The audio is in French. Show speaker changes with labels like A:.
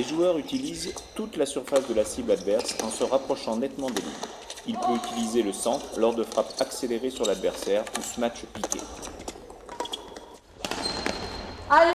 A: Les joueurs utilisent toute la surface de la cible adverse en se rapprochant nettement des lignes. Il peut utiliser le centre lors de frappes accélérées sur l'adversaire ou smash piqué.